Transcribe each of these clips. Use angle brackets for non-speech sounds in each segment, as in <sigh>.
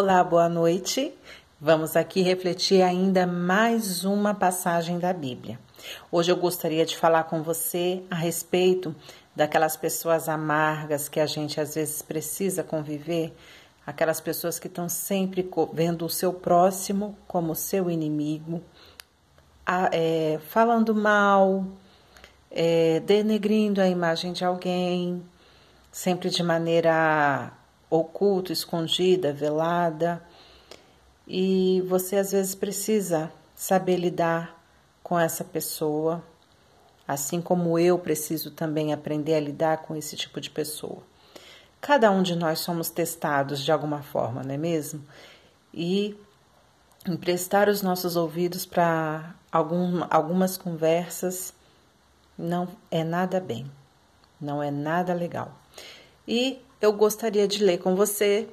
Olá, boa noite. Vamos aqui refletir ainda mais uma passagem da Bíblia. Hoje eu gostaria de falar com você a respeito daquelas pessoas amargas que a gente às vezes precisa conviver, aquelas pessoas que estão sempre vendo o seu próximo como seu inimigo, é, falando mal, é, denegrindo a imagem de alguém, sempre de maneira oculta, escondida, velada. E você às vezes precisa saber lidar com essa pessoa, assim como eu preciso também aprender a lidar com esse tipo de pessoa. Cada um de nós somos testados de alguma forma, não é mesmo? E emprestar os nossos ouvidos para algum, algumas conversas não é nada bem, não é nada legal. E eu gostaria de ler com você,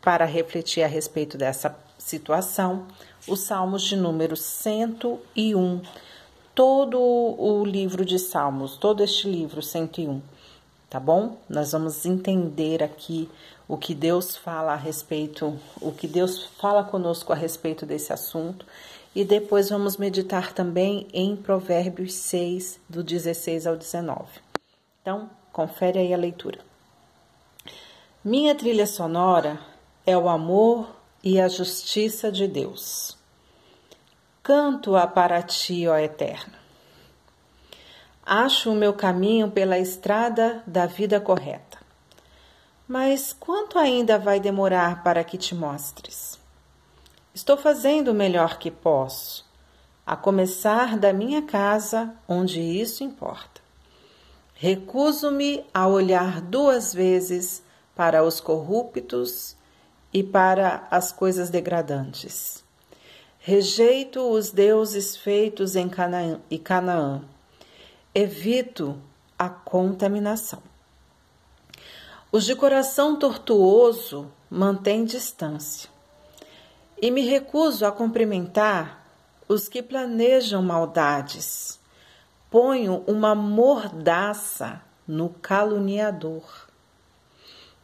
para refletir a respeito dessa situação, os Salmos de número 101, todo o livro de Salmos, todo este livro 101, tá bom? Nós vamos entender aqui o que Deus fala a respeito, o que Deus fala conosco a respeito desse assunto e depois vamos meditar também em Provérbios 6, do 16 ao 19. Então, confere aí a leitura. Minha trilha sonora é o amor e a justiça de Deus. Canto-a para ti, ó Eterno. Acho o meu caminho pela estrada da vida correta. Mas quanto ainda vai demorar para que te mostres? Estou fazendo o melhor que posso, a começar da minha casa, onde isso importa. Recuso-me a olhar duas vezes para os corruptos e para as coisas degradantes. Rejeito os deuses feitos em Canaã e Canaã. Evito a contaminação. Os de coração tortuoso mantêm distância. E me recuso a cumprimentar os que planejam maldades. Ponho uma mordaça no caluniador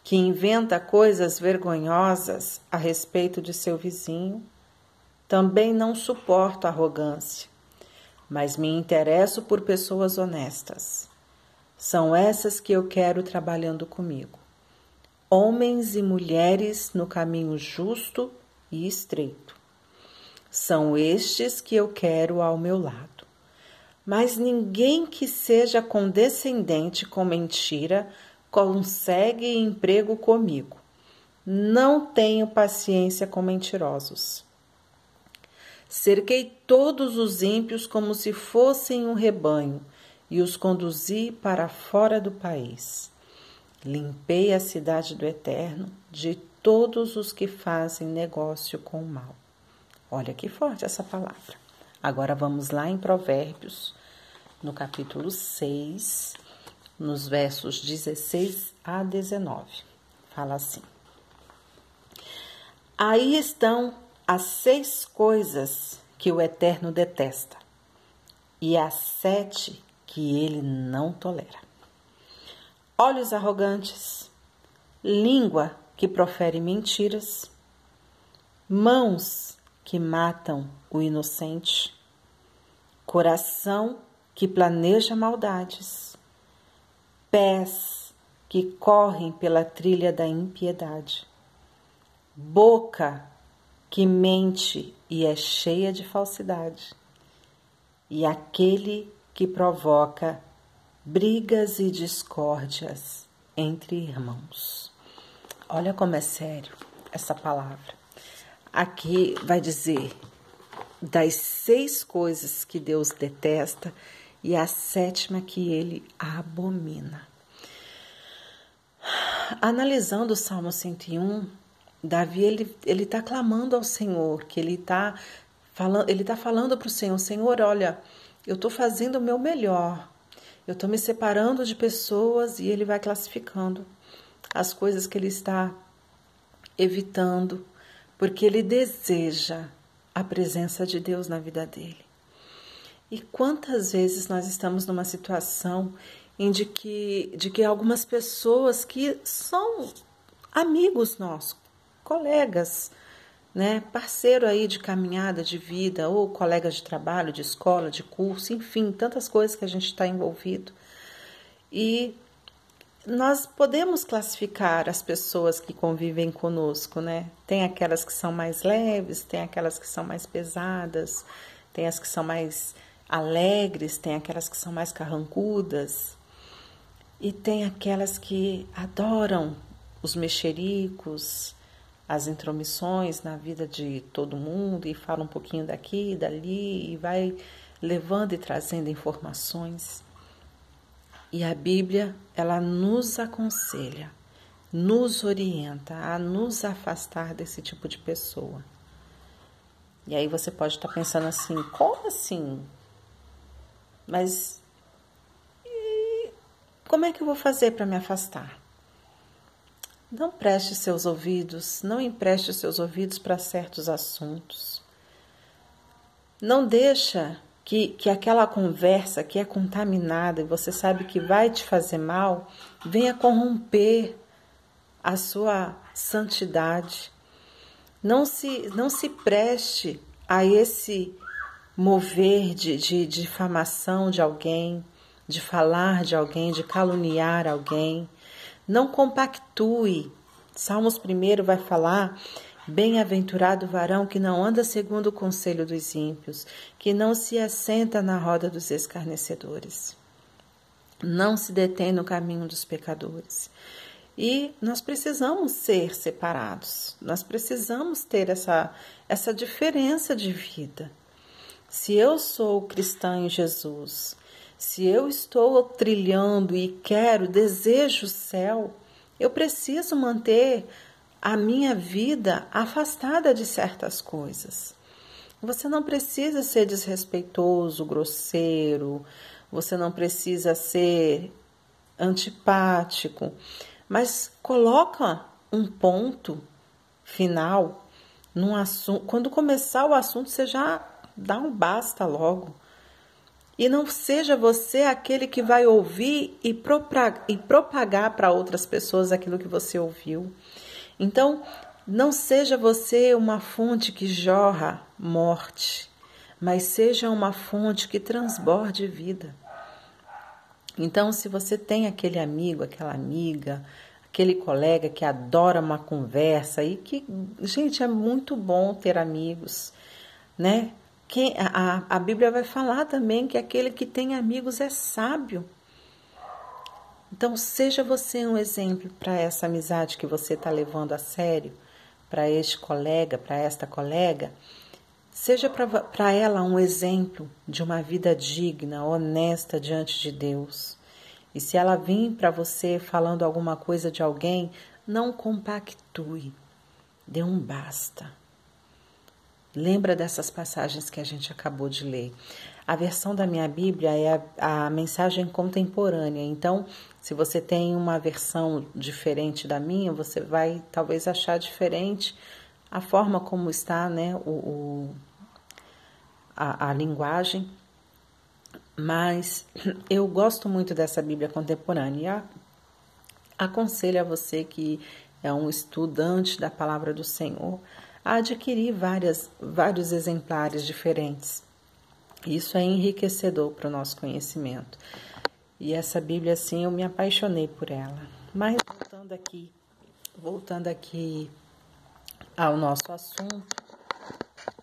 que inventa coisas vergonhosas a respeito de seu vizinho. Também não suporto arrogância, mas me interesso por pessoas honestas. São essas que eu quero trabalhando comigo. Homens e mulheres no caminho justo e estreito. São estes que eu quero ao meu lado. Mas ninguém que seja condescendente com mentira consegue emprego comigo. Não tenho paciência com mentirosos. Cerquei todos os ímpios como se fossem um rebanho e os conduzi para fora do país. Limpei a cidade do Eterno de todos os que fazem negócio com o mal. Olha que forte essa palavra. Agora vamos lá em Provérbios, no capítulo 6, nos versos 16 a 19. Fala assim: Aí estão as seis coisas que o Eterno detesta, e as sete que ele não tolera: olhos arrogantes, língua que profere mentiras, mãos que matam o inocente, coração que planeja maldades pés que correm pela trilha da impiedade, boca que mente e é cheia de falsidade, e aquele que provoca brigas e discórdias entre irmãos. Olha como é sério essa palavra. Aqui vai dizer das seis coisas que Deus detesta e a sétima que ele abomina. Analisando o Salmo 101, Davi ele ele está clamando ao Senhor, que ele está falando, ele está falando para o Senhor, Senhor, olha, eu estou fazendo o meu melhor, eu estou me separando de pessoas e ele vai classificando as coisas que ele está evitando, porque ele deseja a presença de Deus na vida dele. E quantas vezes nós estamos numa situação em de que, de que algumas pessoas que são amigos nossos, colegas, né, parceiro aí de caminhada de vida, ou colegas de trabalho, de escola, de curso, enfim, tantas coisas que a gente está envolvido. E nós podemos classificar as pessoas que convivem conosco, né? Tem aquelas que são mais leves, tem aquelas que são mais pesadas, tem as que são mais alegres, tem aquelas que são mais carrancudas, e tem aquelas que adoram os mexericos, as intromissões na vida de todo mundo e fala um pouquinho daqui e dali e vai levando e trazendo informações. E a Bíblia, ela nos aconselha, nos orienta a nos afastar desse tipo de pessoa. E aí você pode estar pensando assim: como assim? Mas como é que eu vou fazer para me afastar? Não preste seus ouvidos, não empreste seus ouvidos para certos assuntos. Não deixa que, que aquela conversa que é contaminada e você sabe que vai te fazer mal, venha corromper a sua santidade. Não se, não se preste a esse mover de, de, de difamação de alguém, de falar de alguém, de caluniar alguém. Não compactue. Salmos 1 vai falar Bem-aventurado varão que não anda segundo o conselho dos ímpios, que não se assenta na roda dos escarnecedores, não se detém no caminho dos pecadores. E nós precisamos ser separados, nós precisamos ter essa, essa diferença de vida. Se eu sou cristã em Jesus, se eu estou trilhando e quero, desejo o céu, eu preciso manter a minha vida afastada de certas coisas. Você não precisa ser desrespeitoso, grosseiro, você não precisa ser antipático, mas coloca um ponto final num assunto. Quando começar o assunto, você já dá um basta logo. E não seja você aquele que vai ouvir e propagar para outras pessoas aquilo que você ouviu. Então, não seja você uma fonte que jorra morte, mas seja uma fonte que transborde vida. Então, se você tem aquele amigo, aquela amiga, aquele colega que adora uma conversa e que, gente, é muito bom ter amigos, né? A, a Bíblia vai falar também que aquele que tem amigos é sábio. Então, seja você um exemplo para essa amizade que você está levando a sério, para este colega, para esta colega. Seja para ela um exemplo de uma vida digna, honesta diante de Deus. E se ela vir para você falando alguma coisa de alguém, não compactue, dê um basta. Lembra dessas passagens que a gente acabou de ler. A versão da minha Bíblia é a, a, mensagem contemporânea. Então, se você tem uma versão diferente da minha, você vai talvez achar diferente a forma como está né, o, o a, a linguagem. Mas <clears throat> eu gosto muito dessa Bíblia contemporânea. Aconselho a você que é um estudante da palavra do Senhor adquirir várias, vários exemplares diferentes isso é enriquecedor para o nosso conhecimento. E essa Bíblia, assim, eu me apaixonei por ela. Mas voltando aqui, voltando aqui ao nosso assunto,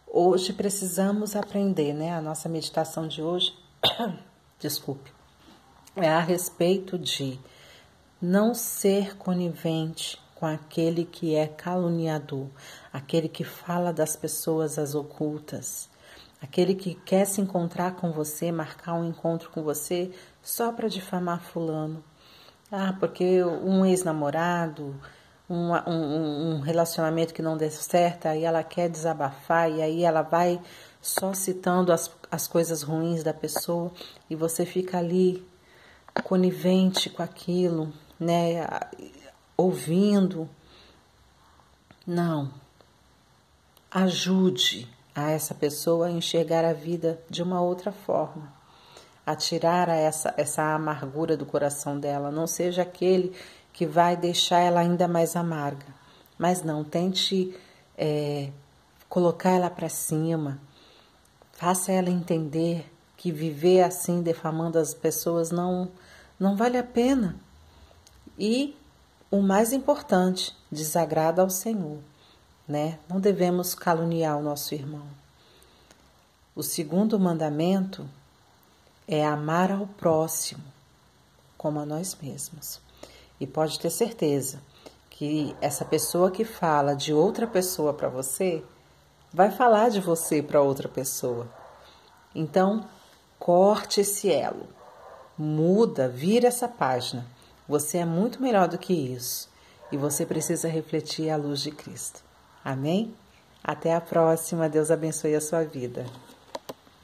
hoje precisamos aprender, né? A nossa meditação de hoje, <coughs> desculpe, é a respeito de não ser conivente com aquele que é caluniador, aquele que fala das pessoas as ocultas, Aquele que quer se encontrar com você, marcar um encontro com você só para difamar Fulano. Ah, porque um ex-namorado, um, um, um, relacionamento que não deu certo, aí ela quer desabafar e aí ela vai só citando as, as coisas ruins da pessoa e você fica ali conivente com aquilo, né? Ouvindo. Não. Ajude a essa pessoa a enxergar a vida de uma outra forma, a tirar essa, essa amargura do coração dela, não seja aquele que vai deixar ela ainda mais amarga. Mas não, tente é, colocar ela para cima, faça ela entender que viver assim, defamando as pessoas, não, não vale a pena. E o mais importante, desagrada ao Senhor, né? Não devemos caluniar o nosso irmão. O segundo mandamento é amar ao próximo como a nós mesmos. E pode ter certeza que essa pessoa que fala de outra pessoa para você vai falar de você para outra pessoa. Então, corte esse elo. Muda, vira essa página. Você é muito melhor do que isso e você precisa refletir a luz de Cristo. Amém? Até a próxima. Deus abençoe a sua vida.